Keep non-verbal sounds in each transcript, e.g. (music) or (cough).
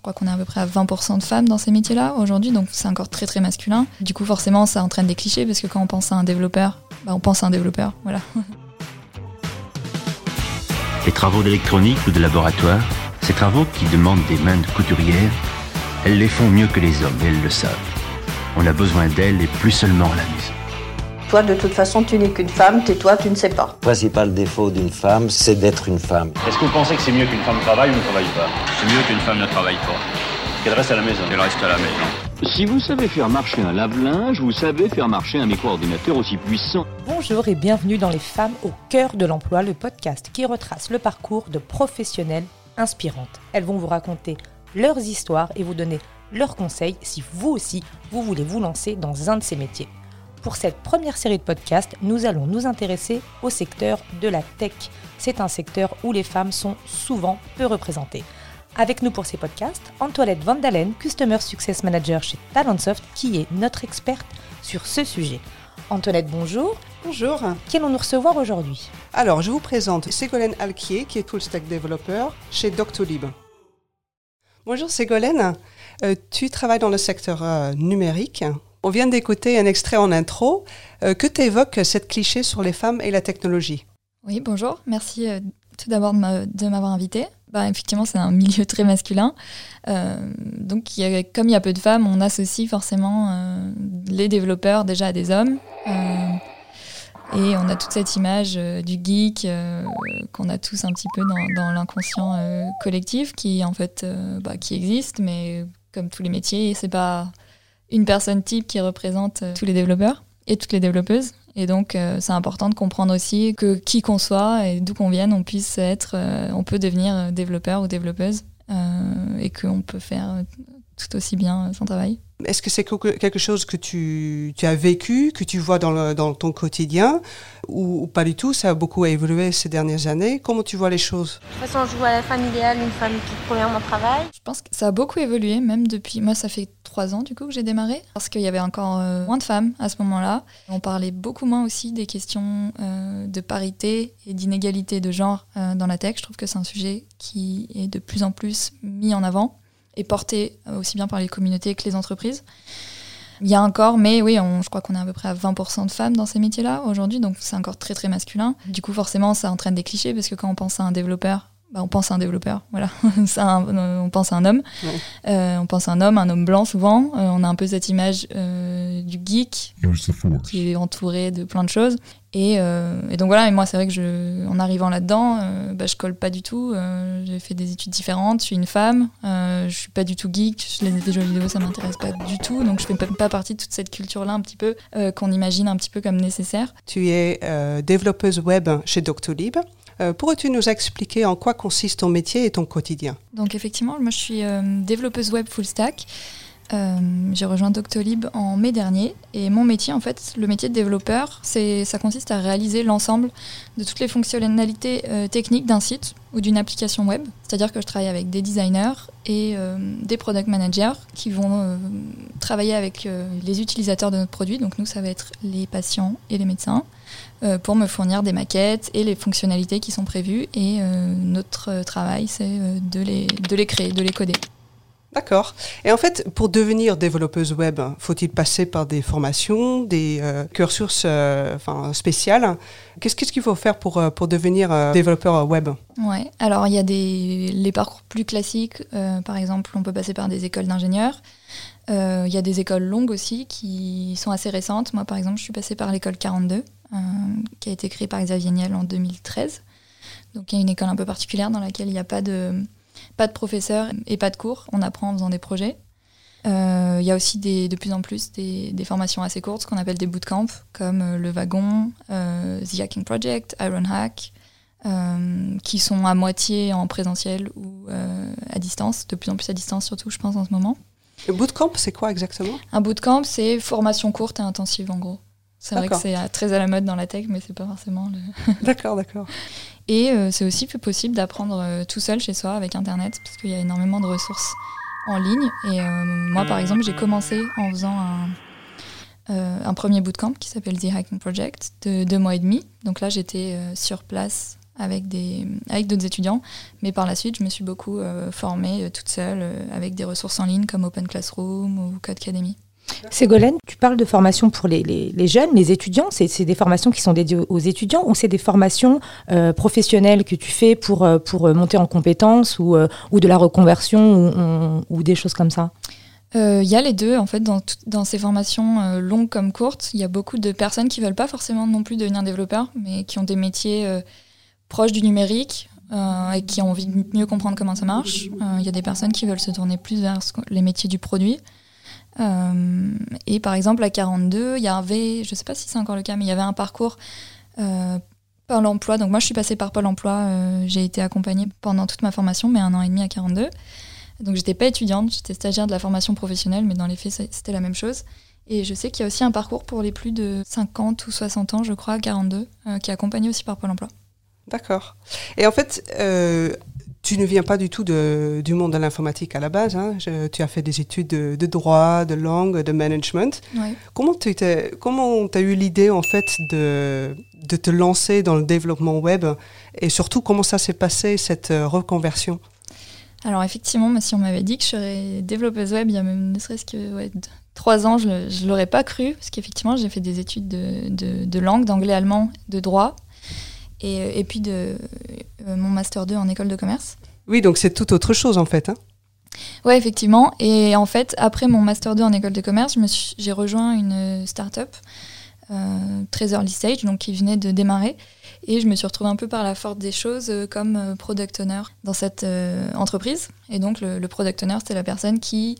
Je crois qu'on est à peu près à 20% de femmes dans ces métiers-là aujourd'hui, donc c'est encore très très masculin. Du coup, forcément, ça entraîne des clichés parce que quand on pense à un développeur, bah, on pense à un développeur, voilà. (laughs) Les travaux d'électronique ou de laboratoire, ces travaux qui demandent des mains de couturière, elles les font mieux que les hommes et elles le savent. On a besoin d'elles et plus seulement à la maison. Toi, de toute façon, tu n'es qu'une femme, tais-toi, tu ne sais pas. Le principal défaut d'une femme, c'est d'être une femme. Est-ce que vous pensez que c'est mieux qu'une femme travaille ou ne travaille pas C'est mieux qu'une femme ne travaille pas. Qu'elle reste à la maison Qu'elle reste à la maison. Si vous savez faire marcher un lave-linge, vous savez faire marcher un micro-ordinateur aussi puissant. Bonjour et bienvenue dans Les Femmes au cœur de l'emploi, le podcast qui retrace le parcours de professionnelles inspirantes. Elles vont vous raconter leurs histoires et vous donner leurs conseils si vous aussi vous voulez vous lancer dans un de ces métiers. Pour cette première série de podcasts, nous allons nous intéresser au secteur de la tech. C'est un secteur où les femmes sont souvent peu représentées. Avec nous pour ces podcasts, Antoinette Vandalen, Customer Success Manager chez Talentsoft, qui est notre experte sur ce sujet. Antoinette, bonjour. Bonjour. Qui allons-nous recevoir aujourd'hui? Alors, je vous présente Ségolène Alquier, qui est full stack développeur chez Doctolib. Bonjour Ségolène, Euh, tu travailles dans le secteur euh, numérique. On vient d'écouter un extrait en intro. Euh, que t'évoque cette cliché sur les femmes et la technologie Oui, bonjour. Merci euh, tout d'abord de m'a- de m'avoir invité. Bah, effectivement, c'est un (laughs) milieu très masculin. Euh, donc, comme il y a peu de femmes, on associe forcément les développeurs déjà à des hommes. Et on a toute cette image du geek qu'on a tous un petit peu dans, l'inconscient collectif, qui en fait bah, qui existe, mais comme tous les métiers, c'est pas une personne type qui représente euh, tous les développeurs et toutes les développeuses. Et donc, euh, c'est important de comprendre aussi que qui qu'on soit et d'où qu'on vienne, on puisse être, euh, on peut devenir développeur ou développeuse et qu'on peut faire tout aussi bien son travail. Est-ce que c'est quelque chose que tu, tu as vécu, que tu vois dans, le- dans ton quotidien ou, ou pas du tout Ça a beaucoup évolué ces dernières années? Comment tu vois les choses? De toute façon, je vois la femme idéale, une femme qui premièrement travaille. Je pense que ça a beaucoup évolué, même depuis. Moi, ça fait trois ans du coup que j'ai démarré, parce qu'il y avait encore euh, moins de femmes à ce moment-là. On parlait beaucoup moins aussi des questions euh, de parité et d'inégalité de genre euh, dans la tech. Je trouve que c'est un sujet qui est de plus en plus mis en avant et porté euh, aussi bien par les communautés que les entreprises. Il y a encore, mais oui, je crois qu'on est à peu près à 20% de femmes dans ces métiers-là aujourd'hui, donc c'est encore très très masculin. Du coup, forcément, ça entraîne des clichés parce que quand on pense à un développeur, bah, on pense à un développeur, voilà. (laughs) Un- on pense à un homme. Ouais. Euh, on pense à un homme, un homme blanc souvent. Euh, on a un peu cette image euh, du geek qui est entouré de plein de choses. Et, euh, et donc voilà, et moi c'est vrai que je, en arrivant là-dedans, euh, bah, je colle pas du tout. Euh, j'ai fait des études différentes, je suis une femme, euh, je suis pas du tout geek, les, les jeux vidéo ça m'intéresse pas du tout, donc je fais pas, pas partie de toute cette culture-là un petit peu euh, qu'on imagine un petit peu comme nécessaire. Tu es euh, développeuse web chez Doctolib. Euh, Pourrais-tu nous expliquer en quoi consiste ton métier et ton quotidien? Donc effectivement, moi je suis euh, développeuse web full stack. Euh, j'ai rejoint Doctolib en mai dernier et mon métier, en fait, le métier de développeur, ça consiste à réaliser l'ensemble de toutes les fonctionnalités euh, techniques d'un site ou d'une application web. C'est-à-dire que je travaille avec des designers et euh, des product managers qui vont travailler avec les utilisateurs de notre produit. Donc nous, ça va être les patients et les médecins pour me fournir des maquettes et les fonctionnalités qui sont prévues. Et notre travail, c'est de, les, de les créer, de les coder. D'accord. Et en fait, pour devenir développeuse web, faut-il passer par des formations, des euh, cursus euh, spéciales? Qu'est-ce qu'il faut faire pour, euh, pour devenir euh, développeur web? Ouais. Alors il y a des les parcours plus classiques. par exemple, on peut passer par des écoles d'ingénieurs. Il y a des écoles longues aussi qui sont assez récentes. Moi, par exemple, je suis passée par l'école 42, euh, qui a été créée par Xavier Niel en 2013. Donc il y a une école un peu particulière dans laquelle il n'y a pas de pas de professeurs et pas de cours. On apprend en faisant des projets. Euh, Il y a aussi des, de plus en plus des, des formations assez courtes, ce qu'on appelle des bootcamps, comme euh, le Wagon, euh, The Hacking Project, Ironhack, euh, qui sont à moitié en présentiel ou à distance, de plus en plus à distance surtout, je pense, en ce moment. Le bootcamp, c'est quoi exactement? Un bootcamp, c'est formation courte et intensive, en gros. C'est vrai que c'est très à la mode dans la tech, mais c'est pas forcément le... D'accord, d'accord. (laughs) Et euh, c'est aussi possible d'apprendre euh, tout seul chez soi avec Internet, parce qu'il y a énormément de ressources en ligne. Et euh, moi, par exemple, j'ai commencé en faisant un, premier bootcamp qui s'appelle The Hacking Project de deux mois et demi. Donc là, j'étais sur place avec des avec d'autres étudiants. Mais par la suite, je me suis beaucoup formée toute seule avec des ressources en ligne comme Open Classroom ou Codecademy. Ségolène, tu parles de formation pour les, les, jeunes, les étudiants. C'est des formations qui sont dédiées aux étudiants ou c'est des formations euh, professionnelles que tu fais pour, euh, pour euh, monter en compétences ou, ou de la reconversion ou, ou, des choses comme ça? Il y a les deux, en fait, dans, dans ces formations longues comme courtes, il y a beaucoup de personnes qui veulent pas forcément non plus devenir développeurs, mais qui ont des métiers proches du numérique, et qui ont envie de mieux comprendre comment ça marche. Il y a des personnes qui veulent se tourner plus vers les métiers du produit. Euh, et par exemple, à 42, il y avait, je ne sais pas si c'est encore le cas, mais il y avait un parcours euh, Pôle emploi. Donc moi, je suis passée par Pôle emploi. Euh, j'ai été accompagnée pendant toute ma formation, mais un an et demi à 42. Donc j'étais pas étudiante, j'étais stagiaire de la formation professionnelle, mais dans les faits, c'était la même chose. Et je sais qu'il y a aussi un parcours pour les plus de 50 ou 60 ans, je crois, à 42, qui est accompagné aussi par Pôle emploi. D'accord. Et en fait, tu ne viens pas du tout de, du monde de l'informatique à la base. Hein. tu as fait des études de, droit, de langue, de management. Comment tu as eu l'idée en fait de, de te lancer dans le développement web et surtout comment ça s'est passé cette euh, reconversion? Alors effectivement, si on m'avait dit que je serais développeuse web il y a même ne serait-ce que ouais, trois ans, je ne l'aurais pas cru parce qu'effectivement j'ai fait des études de, de, de langue, d'anglais, allemand, de droit et, puis de euh, mon master 2 en école de commerce. Oui, donc c'est tout autre chose en fait. Hein oui, effectivement. Et en fait, après mon master 2 en école de commerce, j'ai rejoint une start-up euh, très early stage, donc qui venait de démarrer. Et je me suis retrouvée un peu par la force des choses euh, comme euh, product owner dans cette entreprise. Et donc le, product owner, c'est la personne qui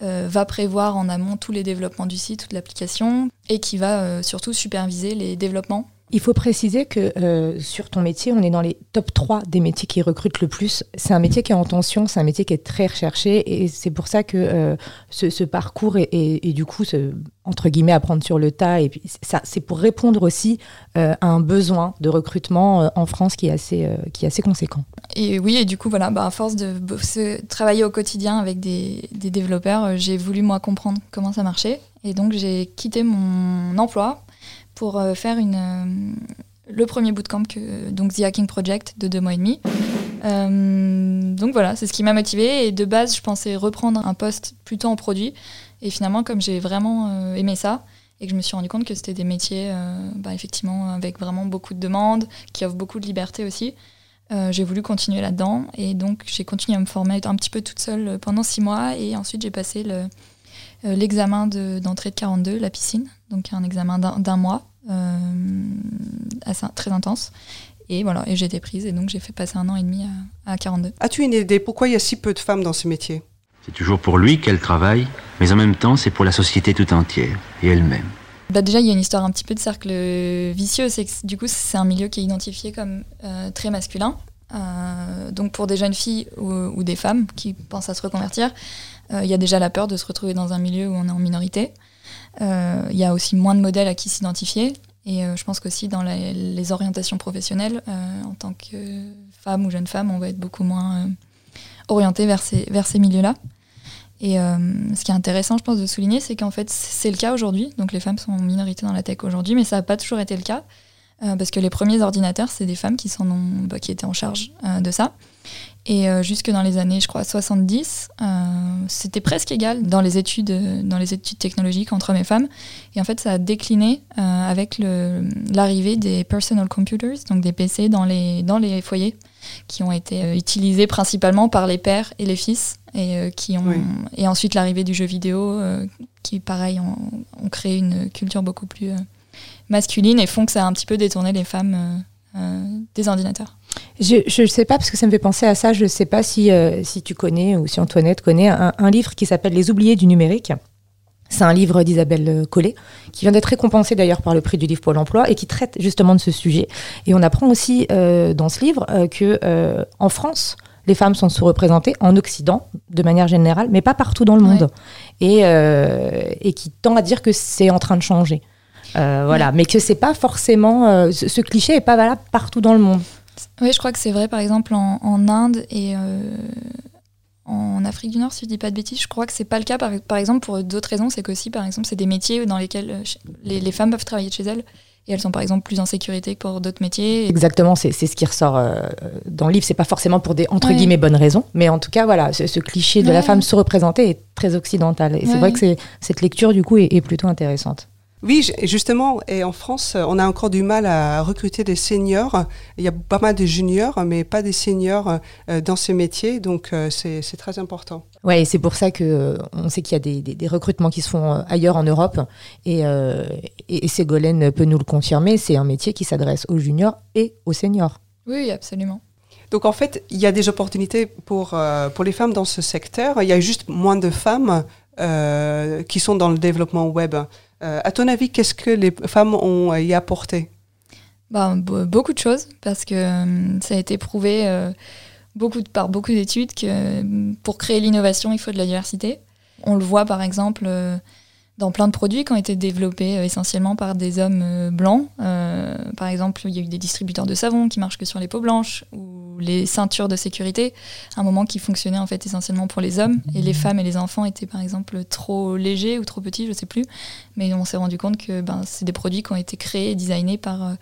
va prévoir en amont tous les développements du site, toute l'application, et qui va surtout superviser les développements il faut préciser que euh, sur ton métier, on est dans les top 3 des métiers qui recrutent le plus. C'est un métier qui est en tension, c'est un métier qui est très recherché et c'est pour ça que euh, ce, parcours est, du coup, entre guillemets, à prendre sur le tas. Et puis ça, c'est pour répondre aussi euh, à un besoin de recrutement en France qui est assez, qui est assez conséquent. Et oui, et du coup, voilà, bah, à force de travailler au quotidien avec des, des développeurs, j'ai voulu moi comprendre comment ça marchait. Et donc j'ai quitté mon emploi pour euh, faire une, euh, le premier bootcamp, que, donc The Hacking Project, de deux mois et demi. Euh, donc voilà, c'est ce qui m'a motivé Et de base, je pensais reprendre un poste plutôt en produit. Et finalement, comme j'ai vraiment aimé ça, et que je me suis rendu compte que c'était des métiers, bah, effectivement, avec vraiment beaucoup de demandes, qui offrent beaucoup de liberté aussi, j'ai voulu continuer là-dedans. Et donc, j'ai continué à me former un petit peu toute seule pendant six mois. Et ensuite, j'ai passé le, l'examen d'entrée de, 42, la piscine, donc un examen d'un mois euh, assez, très intense. Et voilà, et j'ai été prise et donc j'ai fait passer un an et demi à, 42. As-tu une idée pourquoi il y a si peu de femmes dans ce métier? C'est toujours pour lui qu'elle travaille, mais en même temps c'est pour la société tout entière et elle-même. Bah déjà, il y a une histoire un petit peu de cercle vicieux. C'est que du coup, c'est un milieu qui est identifié comme euh, très masculin. Euh, donc pour des jeunes filles ou, des femmes qui pensent à se reconvertir, il y a déjà la peur de se retrouver dans un milieu où on est en minorité. Euh, il y a aussi moins de modèles à qui s'identifier. Et euh, je pense qu'aussi dans les orientations professionnelles, euh, en tant que femme ou jeune femme, on va être beaucoup moins orienté vers ces, vers ces milieux-là. Et ce qui est intéressant, je pense, de souligner, c'est qu'en fait, c'est le cas aujourd'hui. Donc les femmes sont en minorité dans la tech aujourd'hui, mais ça n'a pas toujours été le cas. Parce que les premiers ordinateurs, c'est des femmes qui, sont bah, qui étaient en charge de ça. Et euh, jusque dans les années, je crois, 70, euh, c'était presque égal dans les, études, dans les études technologiques entre hommes et femmes. Et en fait, ça a décliné euh, avec l'arrivée des personal computers, donc des PC dans les, dans les foyers, qui ont été utilisés principalement par les pères et les fils. Et, qui ont, et ensuite l'arrivée du jeu vidéo, qui, pareil, ont, ont, créé une culture beaucoup plus masculine et font que ça a un petit peu détourné les femmes des ordinateurs. Je ne sais pas, parce que ça me fait penser à ça, je ne sais pas si, euh, si tu connais ou si Antoinette connaît un, livre qui s'appelle Les oubliés du numérique. C'est un livre d'Isabelle Collet, qui vient d'être récompensé d'ailleurs par le prix du livre Pôle emploi et qui traite justement de ce sujet. Et on apprend aussi euh, dans ce livre euh, que en France, les femmes sont sous-représentées en Occident, de manière générale, mais pas partout dans le monde. Et, et qui tend à dire que c'est en train de changer. Voilà, mais que c'est pas forcément. Ce, ce, cliché est pas valable partout dans le monde. Oui, je crois que c'est vrai, par exemple, en, Inde et euh, en Afrique du Nord, si je dis pas de bêtises. Je crois que c'est pas le cas, par, exemple, pour d'autres raisons. C'est qu'aussi, par exemple, c'est des métiers dans lesquels euh, les, femmes peuvent travailler de chez elles et elles sont par exemple plus en sécurité que pour d'autres métiers. Exactement, c'est ce qui ressort euh, dans le livre. C'est pas forcément pour des entre Ouais. guillemets bonnes raisons, mais en tout cas, voilà, ce, ce cliché de la femme sous-représentée est très occidental. Et c'est vrai que cette lecture, du coup, est, est plutôt intéressante. Oui, justement, et en France, euh, on a encore du mal à recruter des seniors. Il y a pas mal de juniors, mais pas des seniors euh, dans ces métiers, donc euh, c'est très important. Ouais, et c'est pour ça que on sait qu'il y a des, des- des recrutements qui se font ailleurs en Europe. Et, euh, et, Ségolène peut nous le confirmer, c'est un métier qui s'adresse aux juniors et aux seniors. Oui, absolument. Donc en fait, il y a des opportunités pour, pour les femmes dans ce secteur. Il y a juste moins de femmes euh, qui sont dans le développement web. Euh, à ton avis, qu'est-ce que les femmes ont y apporté Bah, be- beaucoup de choses, parce que euh, ça a été prouvé euh, beaucoup par beaucoup d'études que pour créer l'innovation, il faut de la diversité. On le voit par exemple euh, dans plein de produits qui ont été développés euh, essentiellement par des hommes euh, blancs. Euh, par exemple, il y a eu des distributeurs de savon qui marchent que sur les peaux blanches, ou les ceintures de sécurité, un moment qui fonctionnaient en fait essentiellement pour les hommes, et les femmes et les enfants étaient par exemple trop légers ou trop petits, je sais plus. Mais on s'est rendu compte que ben, c'est des produits qui ont été créés et designés par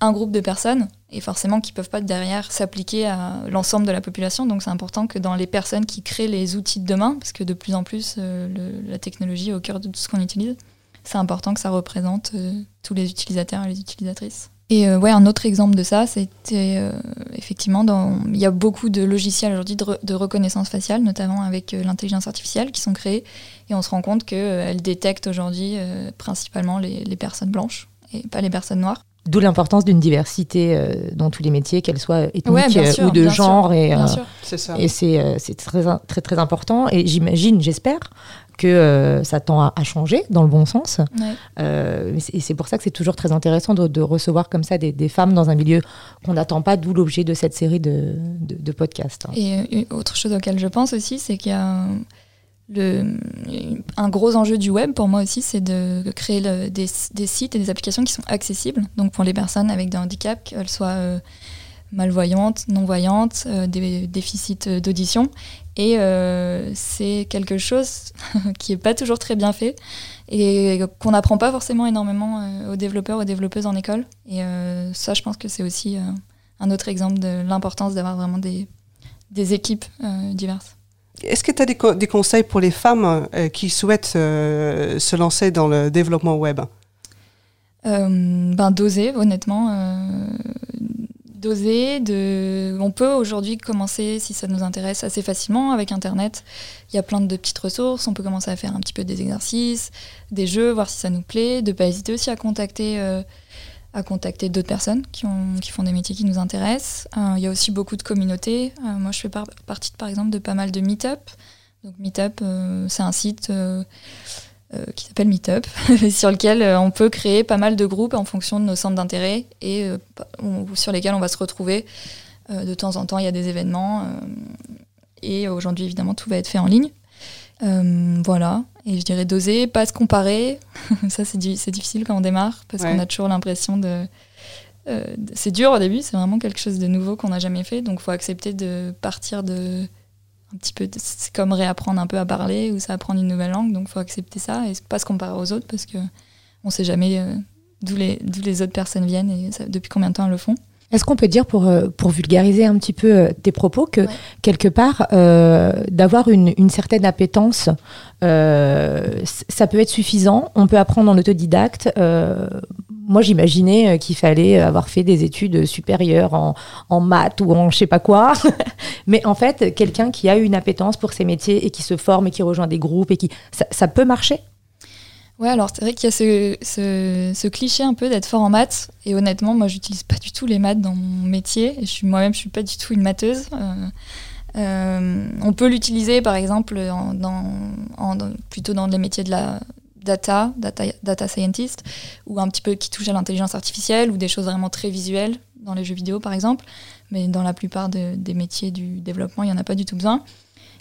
un groupe de personnes et forcément qui peuvent pas derrière s'appliquer à l'ensemble de la population. Donc c'est important que dans les personnes qui créent les outils de demain, parce que de plus en plus euh, la technologie est au cœur de tout ce qu'on utilise, c'est important que ça représente euh, tous les utilisateurs et les utilisatrices. Et euh, ouais, un autre exemple de ça, c'était effectivement, dans- il y a beaucoup de logiciels aujourd'hui de, re- de reconnaissance faciale, notamment avec l'intelligence artificielle, qui sont créés, et on se rend compte qu'elles détectent aujourd'hui principalement les personnes blanches et pas les personnes noires. D'où l'importance d'une diversité euh, dans tous les métiers, qu'elle soit ethnique Ouais, euh, sûr, ou de sûr, genre. et, bien euh, sûr. C'est ça. Et c'est euh, très, très, très important. Et j'imagine, j'espère, que euh, ça tend à, à changer dans le bon sens. Ouais. Euh, et c'est- et pour ça que c'est toujours très intéressant de, de recevoir comme ça des, des femmes dans un milieu qu'on n'attend pas, d'où l'objet de cette série de, de, de podcasts. hein. Et euh, une autre chose auquel je pense aussi, c'est qu'il y a un, un gros enjeu du web pour moi aussi, c'est de créer des, sites et des applications qui sont accessibles. Donc pour les personnes avec des handicaps, qu'elles soient euh, malvoyantes, non-voyantes, euh, des déficits d'audition. Et euh, c'est quelque chose (laughs) qui n'est pas toujours très bien fait et qu'on n'apprend pas forcément énormément aux développeurs, aux développeuses en école. Et ça, je pense que c'est aussi un autre exemple de l'importance d'avoir vraiment des, équipes diverses. Est-ce que tu as des, co- des conseils pour les femmes euh, qui souhaitent euh, se lancer dans le développement web? Euh, ben, d'oser, honnêtement. d'oser. On peut aujourd'hui commencer, si ça nous intéresse, assez facilement avec Internet. Il y a plein de petites ressources. On peut commencer à faire un petit peu des exercices, des jeux, voir si ça nous plaît. De pas hésiter aussi à contacter, à contacter d'autres personnes qui, ont, qui font des métiers qui nous intéressent. Euh, il y a aussi beaucoup de communautés. Euh, moi, je fais par- partie, par exemple, de pas mal de meet-up. Donc, Meetup, euh, c'est un site qui s'appelle Meetup, (laughs) sur lequel on peut créer pas mal de groupes en fonction de nos centres d'intérêt et sur lesquels on va se retrouver. De temps en temps, il y a des événements. et aujourd'hui, évidemment, tout va être fait en ligne. Voilà. Et je dirais d'oser, pas se comparer. (laughs) Ça, c'est di- c'est difficile quand on démarre parce Ouais. qu'on a toujours l'impression de. euh, de- c'est dur au début, c'est vraiment quelque chose de nouveau qu'on n'a jamais fait. Donc, il faut accepter de partir de. Un petit peu. de- C'est comme réapprendre un peu à parler ou ça apprendre une nouvelle langue. Donc, il faut accepter ça et pas se comparer aux autres parce que on sait jamais euh, d'où les, d'où les autres personnes viennent et ça- depuis combien de temps elles le font. Est-ce qu'on peut dire, pour, euh, pour vulgariser un petit peu euh, tes propos, que Ouais. quelque part, euh, d'avoir une, une certaine appétence, euh, ça peut être suffisant? On peut apprendre en autodidacte euh, Moi, j'imaginais qu'il fallait avoir fait des études supérieures en, en maths ou en je sais pas quoi. (laughs) Mais en fait, quelqu'un qui a une appétence pour ces métiers et qui se forme et qui rejoint des groupes, et qui ça, ça peut marcher? Ouais, alors c'est vrai qu'il y a ce, ce, cliché un peu d'être fort en maths. Et honnêtement, moi, j'utilise pas du tout les maths dans mon métier. Et je suis moi-même, je suis pas du tout une matheuse. Euh, euh, on peut l'utiliser, par exemple, plutôt dans les métiers de la data, data, data scientist, ou un petit peu qui touche à l'intelligence artificielle, ou des choses vraiment très visuelles, dans les jeux vidéo, par exemple. Mais dans la plupart de- des métiers du développement, il n'y en a pas du tout besoin.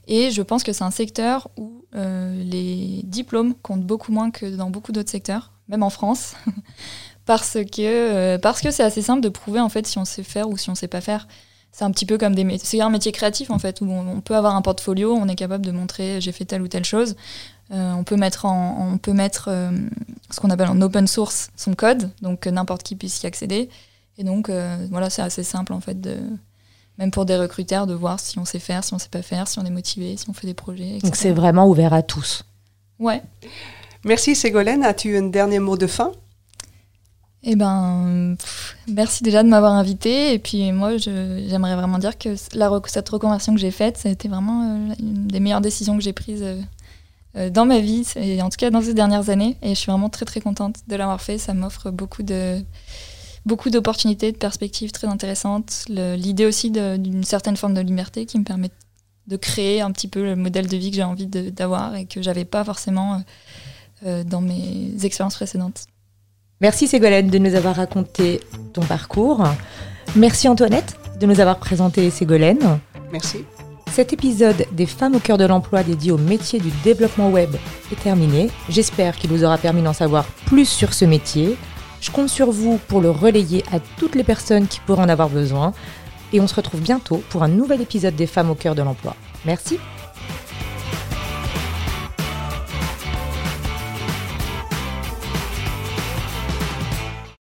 Et je pense que c'est un secteur où euh, les diplômes comptent beaucoup moins que dans beaucoup d'autres secteurs, même en France, (laughs) parce que euh, parce que c'est assez simple de prouver en fait si on sait faire ou si on sait pas faire. c'est un petit peu comme des c'est un métier créatif en fait où on, peut avoir un portfolio, on est capable de montrer j'ai fait telle ou telle chose. Euh, on peut mettre on peut mettre ce qu'on appelle en open source son code, donc n'importe qui puisse y accéder. Et donc voilà, c'est assez simple en fait de même pour des recruteurs de voir si on sait faire, si on sait pas faire, si on est motivé, si on fait des projets. Etc. Donc c'est vraiment ouvert à tous. Ouais. Merci Ségolène. As-tu un dernier mot de fin? Eh ben, merci déjà de m'avoir invité. Et puis moi, j'aimerais vraiment dire que la, cette reconversion que j'ai faite, ça a été vraiment euh, une des meilleures décisions que j'ai prises euh, euh, dans ma vie, et en tout cas dans ces dernières années. Et je suis vraiment très très contente de l'avoir fait. Ça m'offre beaucoup de beaucoup d'opportunités, de perspectives très intéressantes. L'idée aussi d'une certaine forme de liberté qui me permet de créer un petit peu le modèle de vie que j'ai envie d'avoir et que j'avais pas forcément dans mes expériences précédentes. Merci Ségolène de nous avoir raconté ton parcours. Merci Antoinette de nous avoir présenté Ségolène. Merci. Cet épisode des femmes au cœur de l'emploi dédié au métier du développement web est terminé. J'espère qu'il vous aura permis d'en savoir plus sur ce métier. Je compte sur vous pour le relayer à toutes les personnes qui pourraient en avoir besoin. Et on se retrouve bientôt pour un nouvel épisode des femmes au cœur de l'emploi. Merci.